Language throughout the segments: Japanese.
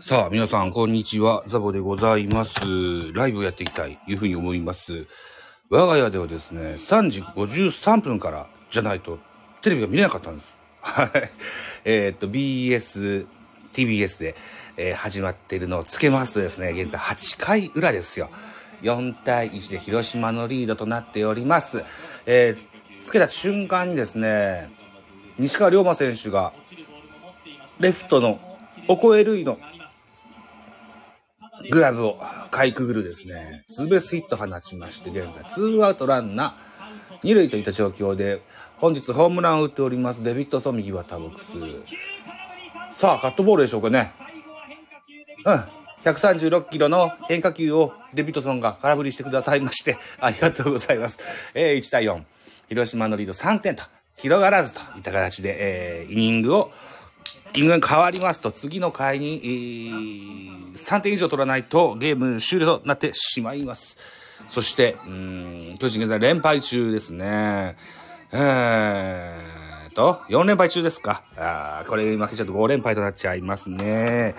さあ、皆さん、こんにちは。ザボでございます。ライブをやっていきたい、いうふうに思います。我が家ではですね、3時53分からじゃないと、テレビが見れなかったんです。はい。えーっと、BS、TBS で、えー始まっているのをつけますとですね、現在8回裏ですよ。4対1で広島のリードとなっております。えーつけた瞬間にですね、西川龍馬選手が、レフトのオコエルイのグラブをかいくぐるですね、ツーベースヒット放ちまして、現在ツーアウトランナー、二塁といった状況で、本日ホームランを打っております、デビッドソン右バッターボックス。さあ、カットボールでしょうかね。うん。136キロの変化球をデビッドソンが空振りしてくださいまして、ありがとうございます。えー、1対4。広島のリード3点と広がらずといった形で、えー、イニングを、イングが変わりますと、次の回に、えー、3点以上取らないとゲーム終了となってしまいます。そして、うーん、巨人現在連敗中ですね。えーと、4連敗中ですか。あーこれ負けちゃうと5連敗となっちゃいますね。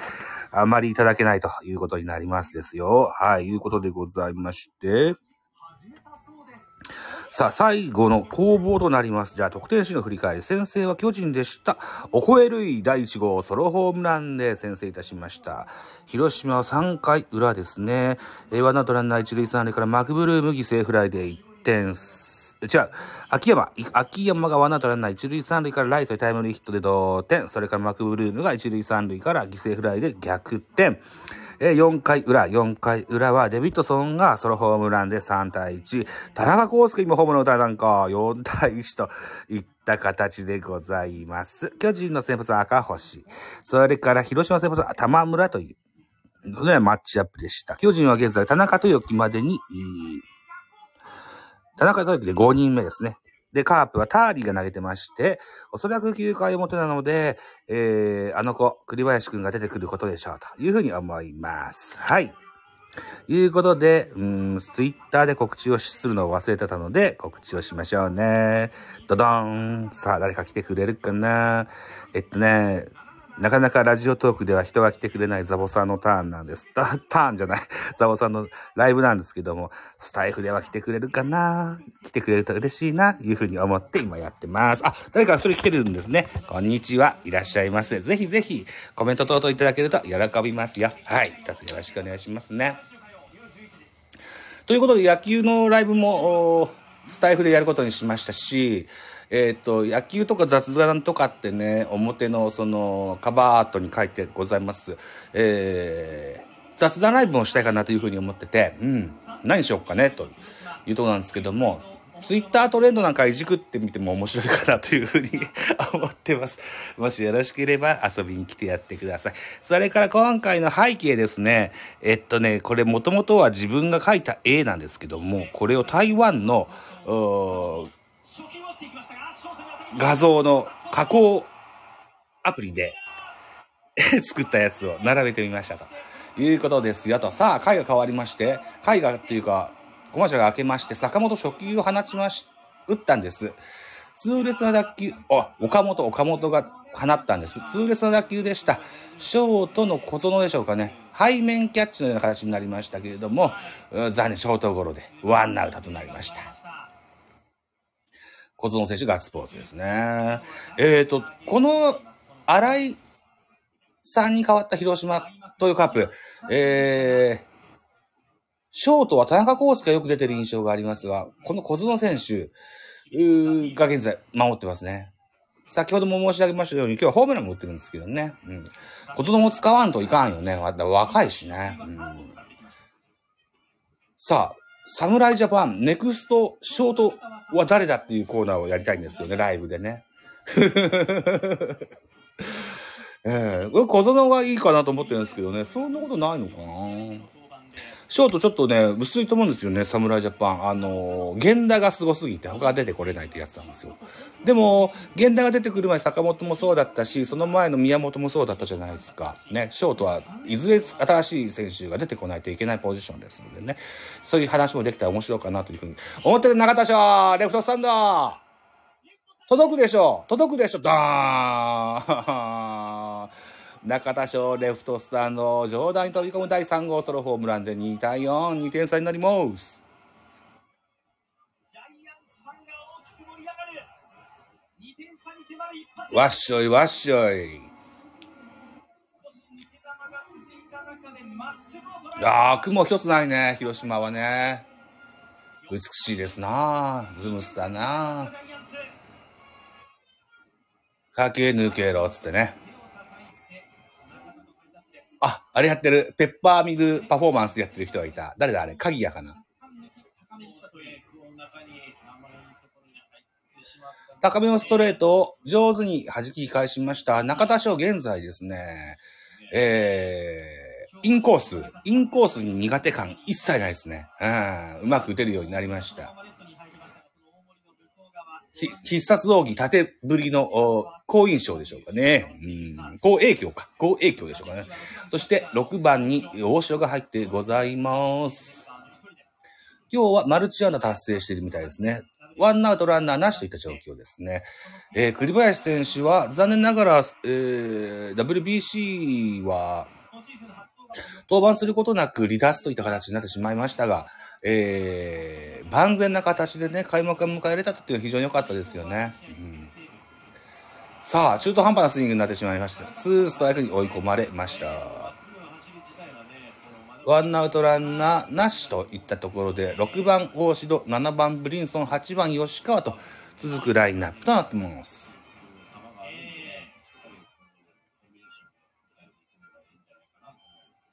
あまりいただけないということになりますですよ。はい、いうことでございまして。さあ、最後の攻防となります。じゃあ、得点シーンの振り返り。先制は巨人でした。おこえるい第1号ソロホームランで先制いたしました。広島は3回裏ですね。えーワンアウトランナー1塁3塁からマクブルーム犠牲フライで1点。違う。秋山。秋山がワンアウトランナー1塁3塁からライトへタイムリーヒットで同点。それからマクブルームが1塁3塁から犠牲フライで逆転。えー4回裏、4回裏はデビッドソンがソロホームランで3対1。田中康介今ホームラン打たれたんか、4対1といった形でございます。巨人の先発は赤星。それから広島先発は玉村という、ね、マッチアップでした。巨人は現在田中豊樹までに、田中豊樹で5人目ですね。で、カープはターリーが投げてまして、おそらく9回表なので、えー、あの子、栗林くんが出てくることでしょう、というふうに思います。はい。いうことで、うーん、ツイッターで告知をするのを忘れてたので、告知をしましょうね。ドドーン。さあ、誰か来てくれるかな？えっとね、なかなかラジオトークでは人が来てくれないザボさんのターンなんです。ターンじゃない。ザボさんのライブなんですけども、スタイフでは来てくれるかな？来てくれると嬉しいな、いうふうに思って今やってます。あ、誰か一人来てるんですね。こんにちは。いらっしゃいませ。ぜひぜひコメント等々いただけると喜びますよ。はい。一つよろしくお願いしますね。ということで野球のライブもスタイフでやることにしましたし、えっ、と、野球とか雑談とかってね、表のそのカバーアートに書いてございます。えー、雑談ライブもしたいかなというふうに思ってて、うん、何しようかね、というとこなんですけども、ツイッタートレンドなんかいじくってみても面白いかなというふうに 思ってます。もしよろしければ遊びに来てやってください。それから今回の背景ですね。えっとね、これもともとは自分が描いた絵なんですけども、これを台湾の、画像の加工アプリで 作ったやつを並べてみましたということですよと。さあ、回が変わりまして、回がっていうか、コマーシャルが明けまして、坂本初球を放ちまし、打ったんです。痛烈な打球、あ、岡本、岡本が放ったんです。痛烈な打球でした。ショートの小園でしょうかね。背面キャッチのような形になりましたけれども、残念、ショートゴロでワンアウトとなりました。小園選手ガッツポーズですね。えっ、と、この新井さんに変わった広島というカップ、えー、ショートは田中康介がよく出てる印象がありますが、この小園選手が現在守ってますね。先ほども申し上げましたように、今日はホームランも打ってるんですけどね。うん。小園も使わんといかんよね。まだ若いしね。うん。さあ、侍ジャパン、ネクストショートは誰だっていうコーナーをやりたいんですよね、ライブでね。ええこれ小園がいいかなと思ってるんですけどね、そんなことないのかな。ショートちょっとね、薄いと思うんですよね、侍ジャパン。あの、源田がすごすぎて他が出てこれないってやつなんですよ。でも、源田が出てくる前、坂本もそうだったし、その前の宮本もそうだったじゃないですか。ね、ショートはいずれ新しい選手が出てこないといけないポジションですのでね、そういう話もできたら面白いかなというふうに思ってる中田翔レフトスタンド届くでしょ届くでしょダーン中田翔レフトスタンド上段に飛び込む第3号ソロホームランで2対4、2点差になります。わっしょいわっしょい。少し抜け球が続いや、雲一つないね、広島はね。美しいですなズムスだな駆け抜けろ、つってね。あ、あれやってる。ペッパーミルパフォーマンスやってる人がいた。誰だあれ？鍵谷かな？高めの中に甘いところに入ってしまった高めのストレートを上手に弾き返しました。中田翔現在ですね、えー、インコース、インコースに苦手感一切ないですね。うん、うまく打てるようになりました。必殺道着縦振りの好印象でしょうかね。うん、好影響か。好影響でしょうかね。そして6番に大城が入ってございます。今日はマルチアンダ達成しているみたいですね。ワンアウトランナーなしといった状況ですね。えー栗林選手は残念ながら、えー WBC は登板することなく離脱といった形になってしまいましたが、えー万全な形でね、開幕を迎えられたというのは非常に良かったですよね。うんさあ、中途半端なスイングになってしまいました。ツーストライクに追い込まれました。ワンアウトランナーなしといったところで、6番大城、7番ブリンソン、8番吉川と続くラインナップとなってます。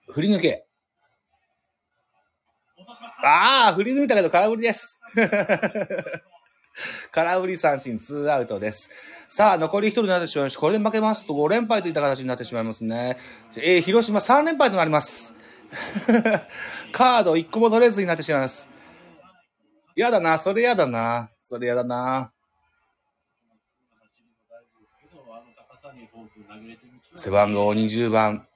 振り抜け。ああ、振り抜いたけど空振りです。空振り三振、ツーアウトです。さあ、残り一人になってしまいました。これで負けますと5連敗といった形になってしまいますね。えー、広島3連敗となります。カード1個も取れずになってしまいます。やだな、それやだな。それやだな。背番号20番。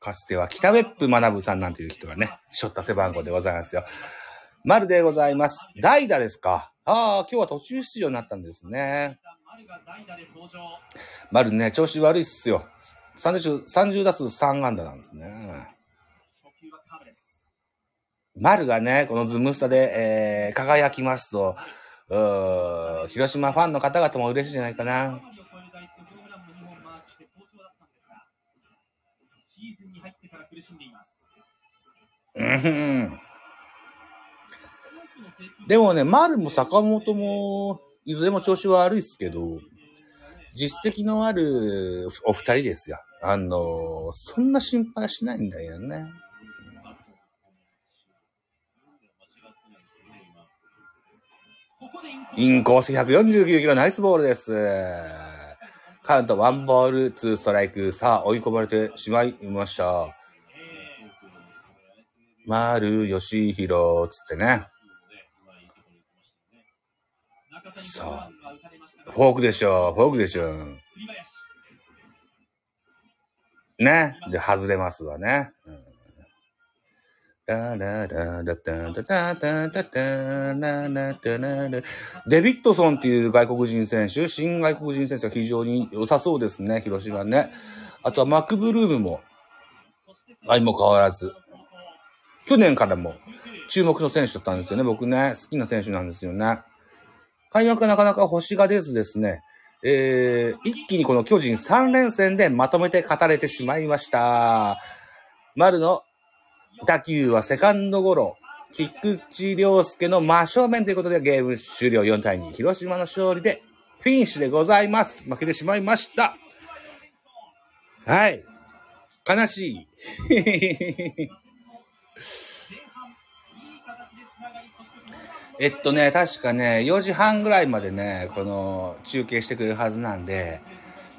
かつては北別府学さんなんていう人がね、しょった背番号でございますよ。丸でございます。代打ですか。ああ、今日は途中出場になったんですね。丸ね、調子悪いっすよ。30, 30打数3安打なんですね。丸がね、このズムスタで、えー、輝きますと、広島ファンの方々も嬉しいじゃないかな。7割を超える打率ホームランも2本マークして好調だったんですがシーズンに入ってから苦しんでいますうん。でもね、丸も坂本も、いずれも調子悪いっすけど、実績のあるお二人ですよ。あの、そんな心配しないんだよね。インコースインコース149キロナイスボールです。カウントワンボール、ツーストライク。さあ、追い込まれてしまいました。丸義弘、つってね。さあフォークでしょ、フォークでしょ。ね。で、外れますわね。デビッドソンっていう外国人選手、新外国人選手が非常に良さそうですね、広島ね。あとはマクブルームも、相も変わらず。去年からも注目の選手だったんですよね。僕ね、好きな選手なんですよね。開幕がなかなか星が出ずですね、えー、一気にこの巨人3連戦でまとめて語れてしまいました。丸の打球はセカンドゴロ。菊池涼介の真正面ということでゲーム終了4対2。広島の勝利でフィニッシュでございます。負けてしまいました。はい。悲しい。えっとね、確かね、4時半ぐらいまでね、この中継してくれるはずなんで、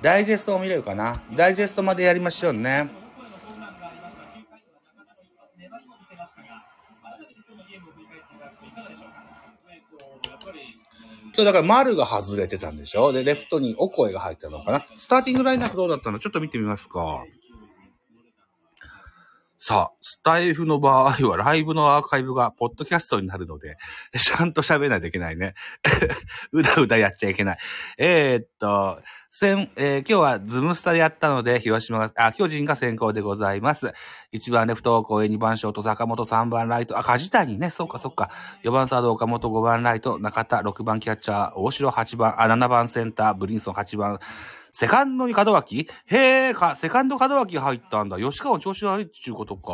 ダイジェストを見れるかな？ダイジェストまでやりましょうね。今日だから丸が外れてたんでしょ？で、レフトにオコエが入ったのかな？スターティングラインナップどうだったの？ちょっと見てみますか。さあ、スタイフの場合はライブのアーカイブがポッドキャストになるので、ちゃんと喋らないといけないね。うだうだやっちゃいけない。えー、っと、先、えー、今日はズムスタでやったので、広島が、あ、巨人が先行でございます。1番レフト、公園2番ショート、坂本3番ライト、あ、梶谷ね、そうかそうか。4番サード、岡本5番ライト、中田6番キャッチャー、大城8番、あ、7番センター、ブリンソン8番、セカンドに門脇？へえ、か、セカンド門脇入ったんだ。吉川調子悪いっちゅうことか。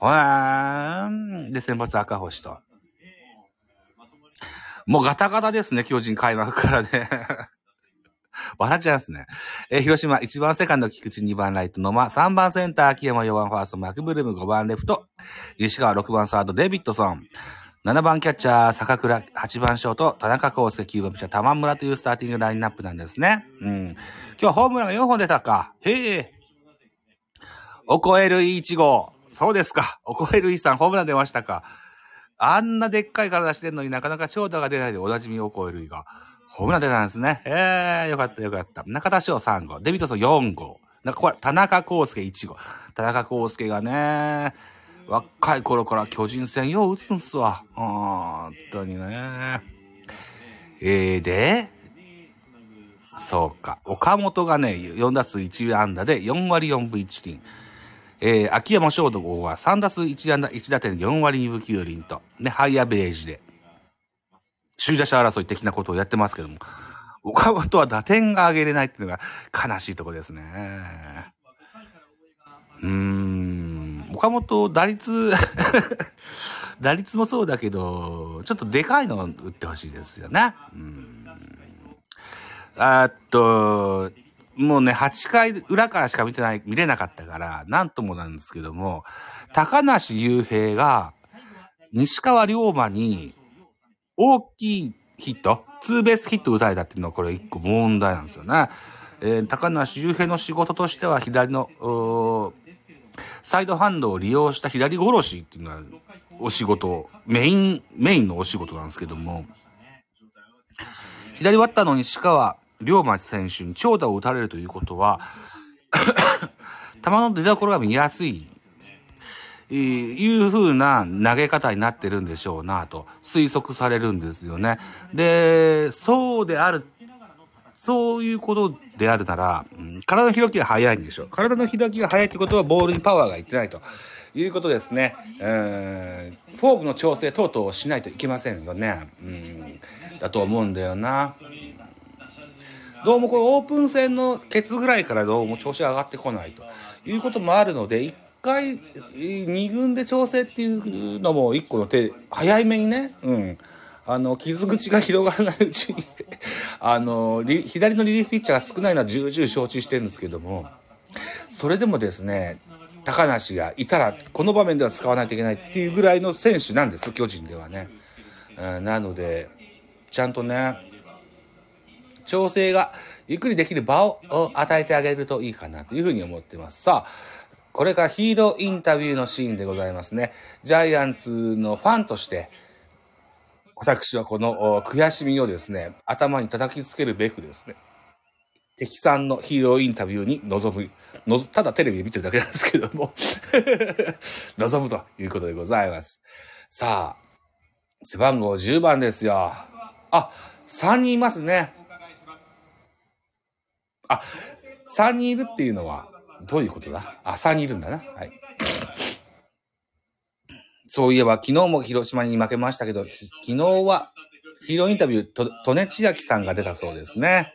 へーん。で、先発赤星と。もうガタガタですね、巨人開幕からね。笑っちゃいますね。えー広島、1番セカンド、菊池、2番ライト、野間、3番センター、秋山、4番ファースト、マクブルーム、5番レフト、西川、6番サード、デビッドソン、7番キャッチャー、坂倉、8番ショート、田中康介、9番ピッチャー、玉村というスターティングラインナップなんですね。うん。今日ホームランが4本出たか。へえ。おこえる1号。そうですか。おこえるいさん、ホームラン出ましたか。あんなでっかい体してんのになかなか長打が出ないでおなじみおこえるいが。ホームラン出たんですね。ええよかったよかった。中田翔3号。デビッドソン4号。なんかこれ、田中康介1号。田中康介がね、若い頃から巨人戦よう打つんすわ。本当にね。えー、で、そうか。岡本がね、4打数1安打で4割4分1厘。えー、秋山翔吾は3打数1安打1打点4割2分9厘と、ね、ハイアベージで、首位打者争い的なことをやってますけども、岡本は打点が上げれないっていうのが悲しいとこですね。うーん、岡本打率、打率もそうだけど、ちょっとでかいのを打ってほしいですよね。うん。あっと、もうね、8回裏からしか見てない、見れなかったから、なんともなんですけども、高梨雄平が、西川龍馬に、大きいヒット、ツーベースヒット打たれたっていうのはこれ一個問題なんですよね。えー高梨雄平の仕事としては左の、サイドハンドを利用した左殺しっていうのはお仕事、メイン、メインのお仕事なんですけども、左バッターの西川龍馬選手に長打を打たれるということは、球の出所が見やすい、えーいうな投げ方になってるんでしょうなと推測されるんですよね。で、そうである、そういうことであるなら、うん体の開きが早いんでしょう。体の開きが早いってことはボールにパワーがいってないということですね。うんフォークの調整等々しないといけませんよね。うんだと思うんだよな。どうもこのオープン戦のケツぐらいからどうも調子が上がってこないということもあるので、一回、二軍で調整っていうのも一個の手、早めにね、うん。あの、傷口が広がらないうちに、あの、左のリリーフピッチャーが少ないのは重々承知してるんですけども、それでもですね、高梨がいたら、この場面では使わないといけないっていうぐらいの選手なんです、巨人ではね。うんなので、ちゃんとね、調整がゆっくりできる場を与えてあげるといいかなというふうに思ってます。さあ、これからヒーローインタビューのシーンでございますね。ジャイアンツのファンとして、私はこの悔しみをですね、頭に叩きつけるべくですね、敵さんのヒーローインタビューに臨む、ただテレビで見てるだけなんですけども、臨むということでございます。さあ、背番号10番ですよ。あ、3人いますね。あ、3人いるっていうのは、どういうことだ？あ、3人いるんだな。はい。そういえば、昨日も広島に負けましたけど、昨日は、ヒーローインタビュー、と、利根千秋さんが出たそうですね。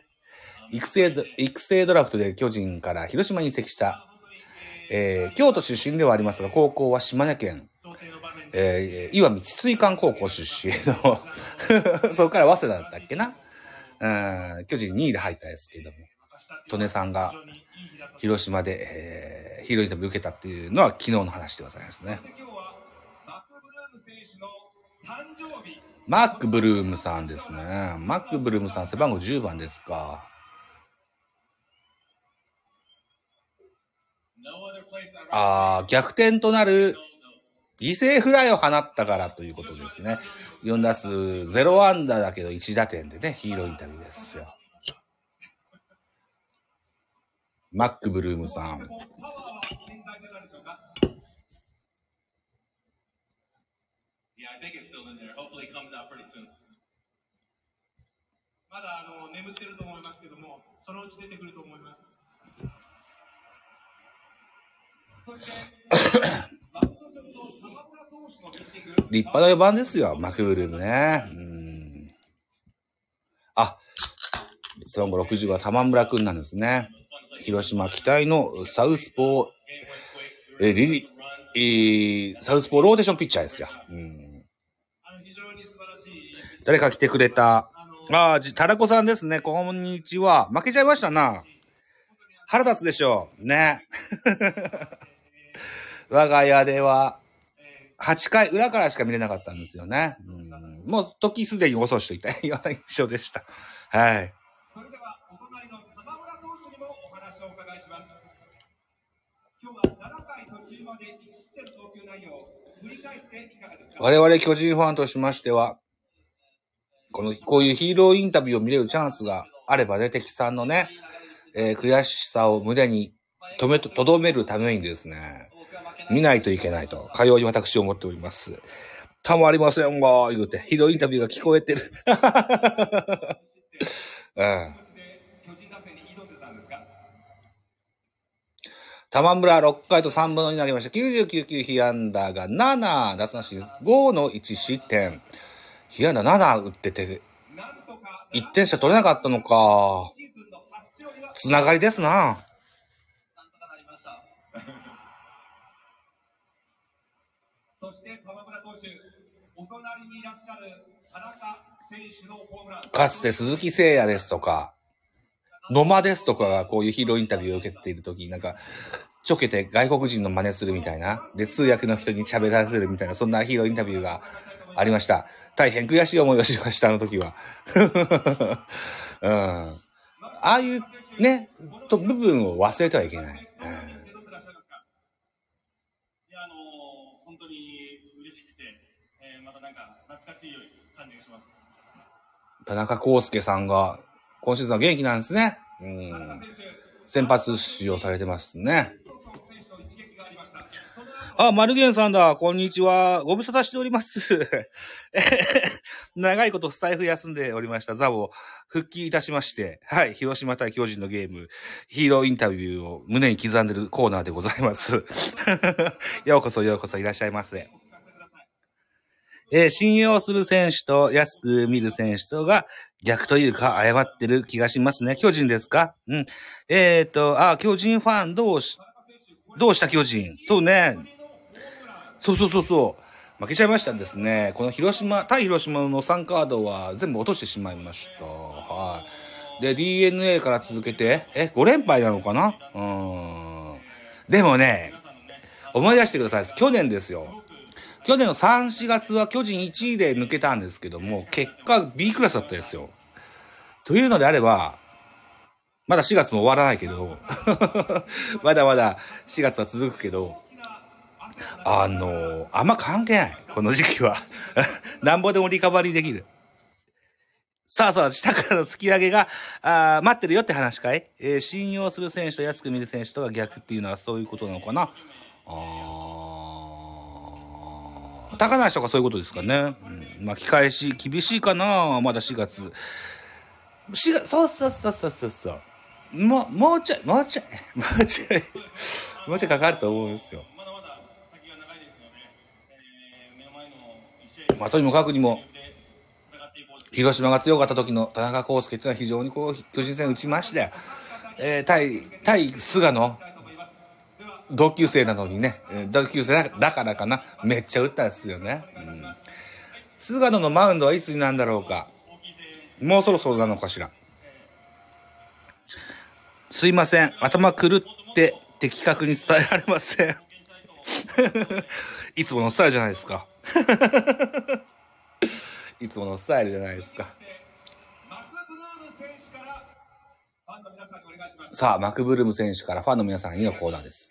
育成、育成ドラフトで巨人から広島に移籍した、えー、京都出身ではありますが、高校は島根県、えー、岩見筒井館高校出身の、そこから早稲田だったっけな？うん、巨人2位で入ったですけども、利根さんが広島で、えー、ヒーローインタビュー受けたっていうのは昨日の話でございますね。今日はマックブルームさんですね。マックブルームさん背番号10番ですか。あー、逆転となる犠牲フライを放ったからということですね。4打数0安打だけど1打点でね、ヒーローインタビューですよ。マックブルームさん。まだあの眠ってると思いますけども、そのうち出てくると思います。そして、立派な4番ですよ、マクブルームね。うん。あ、背番号60は玉村君なんですね。広島期待のサウスポー、え、リリ、えー、サウスポーローテーションピッチャーですよ。うん。誰か来てくれた。ああ、じ、タラコさんですね。こんにちは。負けちゃいましたな。腹立つでしょう。ね。我が家では、8回裏からしか見れなかったんですよね。うん、もう時すでに遅しといたような印象でした。はい。それでは、お隣の玉村投手にもお話をお伺いします。今日は7回途中まで1失点の投球内容、振り返っていかがですか我々巨人ファンとしましては、この、こういうヒーローインタビューを見れるチャンスがあればね、敵さんのね、えー悔しさを胸に止めと、とどめるためにですね、見ないといけないと、かように私思っております。たまりませんわ、言うて、ヒーローインタビューが聞こえてる。う ん。で巨人打線に挑んでたんですか玉村6回と3分の2になりました。99球被安打が7、奪三振5の1失点。被安打7打ってて、なんとか1点しか取れなかったのか。つながりですな。そして玉村投手、お隣にいらっしゃる田中選手のホームラン。かつて鈴木誠也ですとか、野間ですとかがこういうヒーローインタビューを受けているとき、なんか、ちょけて外国人の真似するみたいな、で、通訳の人に喋らせるみたいな、そんなヒーローインタビューがありました。大変悔しい思いをしました、あの時は。うん。ああいう、ね、と、部分を忘れてはいけない。うん受け取ってらっしゃいますかいやあの本当に嬉しくて、えーまたなんか懐かしい感じがします。田中康介さんが、今シーズンは元気なんですね。うん。先発出場されてますね。あ。マルゲンさんだ。こんにちは。ご無沙汰しております。長いことスタイフ休んでおりましたザを復帰いたしまして、はい、広島対巨人のゲーム、ヒーローインタビューを胸に刻んでるコーナーでございます。ようこそようこそいらっしゃいませ。えー信用する選手と安く見る選手とが逆というか誤ってる気がしますね。巨人ですか？うん。えっ、と、あ、巨人ファンどうし、どうした巨人？そうね。そうそうそうそう。負けちゃいましたですね。この広島、対広島の3カードは全部落としてしまいました。はい。で、DNA から続けて、え、5連敗なのかな？うん。でもね、思い出してください。去年ですよ。去年の3、4月は巨人1位で抜けたんですけども、結果 B クラスだったですよ。というのであれば、まだ4月も終わらないけど、まだまだ4月は続くけど、あのあんま関係ない。この時期は。なんぼでもリカバリーできる。さあさあ、下からの突き上げが、あ待ってるよって話かい、えー信用する選手と安く見る選手とが逆っていうのはそういうことなのかな？あー高梨とかそういうことですかね。うん、巻き返し厳しいかなまだ4月。4月、そうそうそうそうそうそう。もう、もうちょい、もうちょい、もうちょい、もうちょいかかると思うんですよ。ま。あ、とにもかくにも、広島が強かった時の田中康介っていうのは非常にこう、巨人戦打ちまして、えー、対、対菅野、同級生なのにね、同級生だからかな、めっちゃ打ったんですよね。うん。菅野のマウンドはいつになんだろうか。もうそろそろなのかしら。すいません。頭狂って的確に伝えられません。いつものスタイルじゃないですか。いつものスタイルじゃないですか。さ。あ、マクブルーム選手からファンの皆さんにのコーナーです。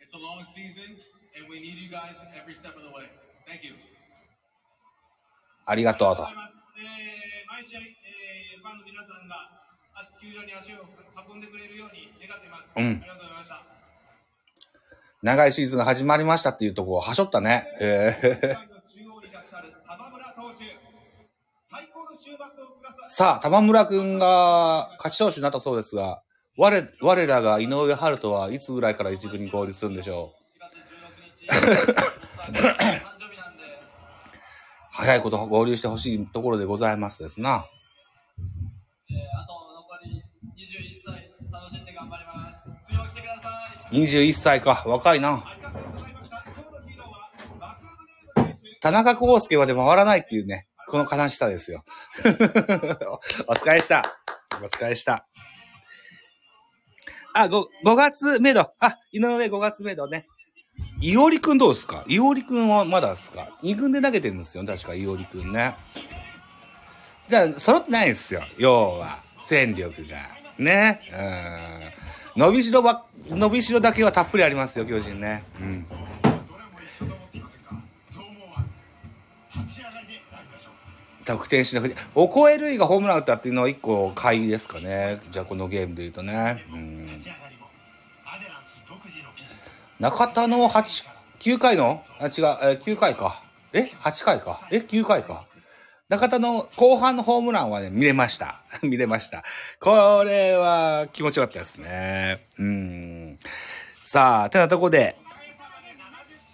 ありがとうと。えー毎試合、えーファンの皆さんが足球場に足を運んでくれるように願っています。うんありがとうございました。長いシーズンが始まりましたっていうところをはしょったね。へ え。さあ、玉村くんが勝ち投手になったそうですが、我、我らが井上春人はいつぐらいから一軍に合流するんでしょう？4月16日、誕生日なんで、早いこと合流してほしいところでございますですな。えーあと残り21歳、楽しんで頑張ります。次も来てください。21歳か、若いな。田中康介まで回らないっていうね、この悲しさですよ。お疲れした。お疲れした。あ、5、5月めど。あ、井上5月めどね。いおりくんどうですか？いおりくんはまだですか ?2 軍で投げてるんですよ。確かいおりくんね。じゃあ、揃ってないですよ。要は、戦力が。ね。うん。伸びしろば、伸びしろだけはたっぷりありますよ、巨人ね。うん。得点しなくて、オコエルイがホームラン打ったっていうのは一個買いですかね。じゃあこのゲームで言うとね。うん。中田の8、9回の？あ、違う、え9回か。え ?8 回か。え ?9 回か。中田の後半のホームランはね、見れました。見れました。これは気持ちよかったですね。うん。さあ、てなとこで、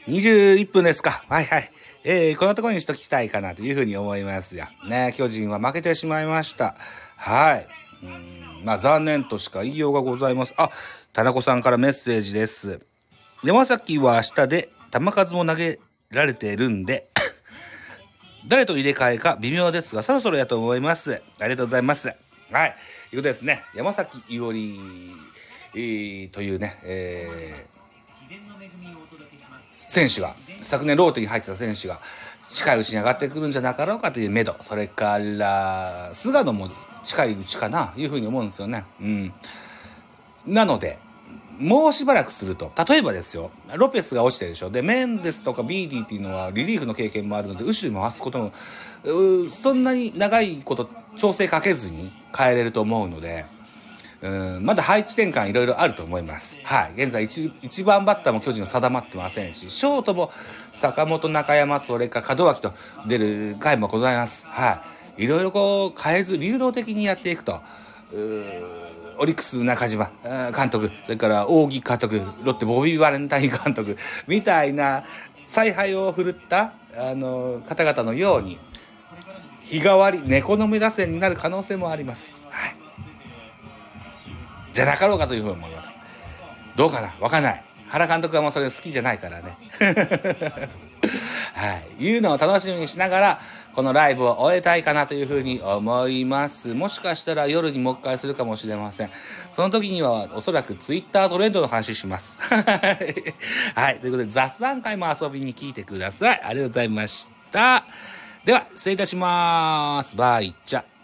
21分ですか。はいはい。えー、こんなとこにしときたいかなというふうに思いますよ。ね、巨人は負けてしまいました。はい。うん、まあ残念としか言いようがございます。あ、田中さんからメッセージです。山崎は明日で球数も投げられているんで、誰と入れ替えか微妙ですが、そろそろやと思います。ありがとうございます。はい。ということですね。山崎伊織、えーというね、えー選手が、昨年ローテに入ってた選手が、近いうちに上がってくるんじゃなかろうかという目処。それから、菅野も近いうちかな、いうふうに思うんですよね。うん。なので、もうしばらくすると、例えばですよ、ロペスが落ちてるでしょ。で、メンデスとかビーディっていうのはリリーフの経験もあるので、後ろに回すことも、そんなに長いこと調整かけずに変えれると思うので、うん、まだ配置転換いろいろあると思います。はい。現在一、一番バッターも巨人は定まってませんし、ショートも坂本中山、それから門脇と出る回もございます。はい。いろいろこう変えず、流動的にやっていくと。うーオリックス中島監督、それから扇監督、ロッテボビー・バレンタイン監督、みたいな采配を振るった、あの、方々のように、日替わり猫の目打線になる可能性もあります。はい。じゃなかろうかというふうに思います。どうかな？わかんない。原監督はもうそれ好きじゃないからね。はい。いうのを楽しみにしながら、このライブを終えたいかなというふうに思います。もしかしたら夜にもう一回するかもしれません。その時にはおそらくツイッタートレンドの話します。はい。ということで雑談会も遊びに来てください。ありがとうございました。では、失礼いたします。バイチャ。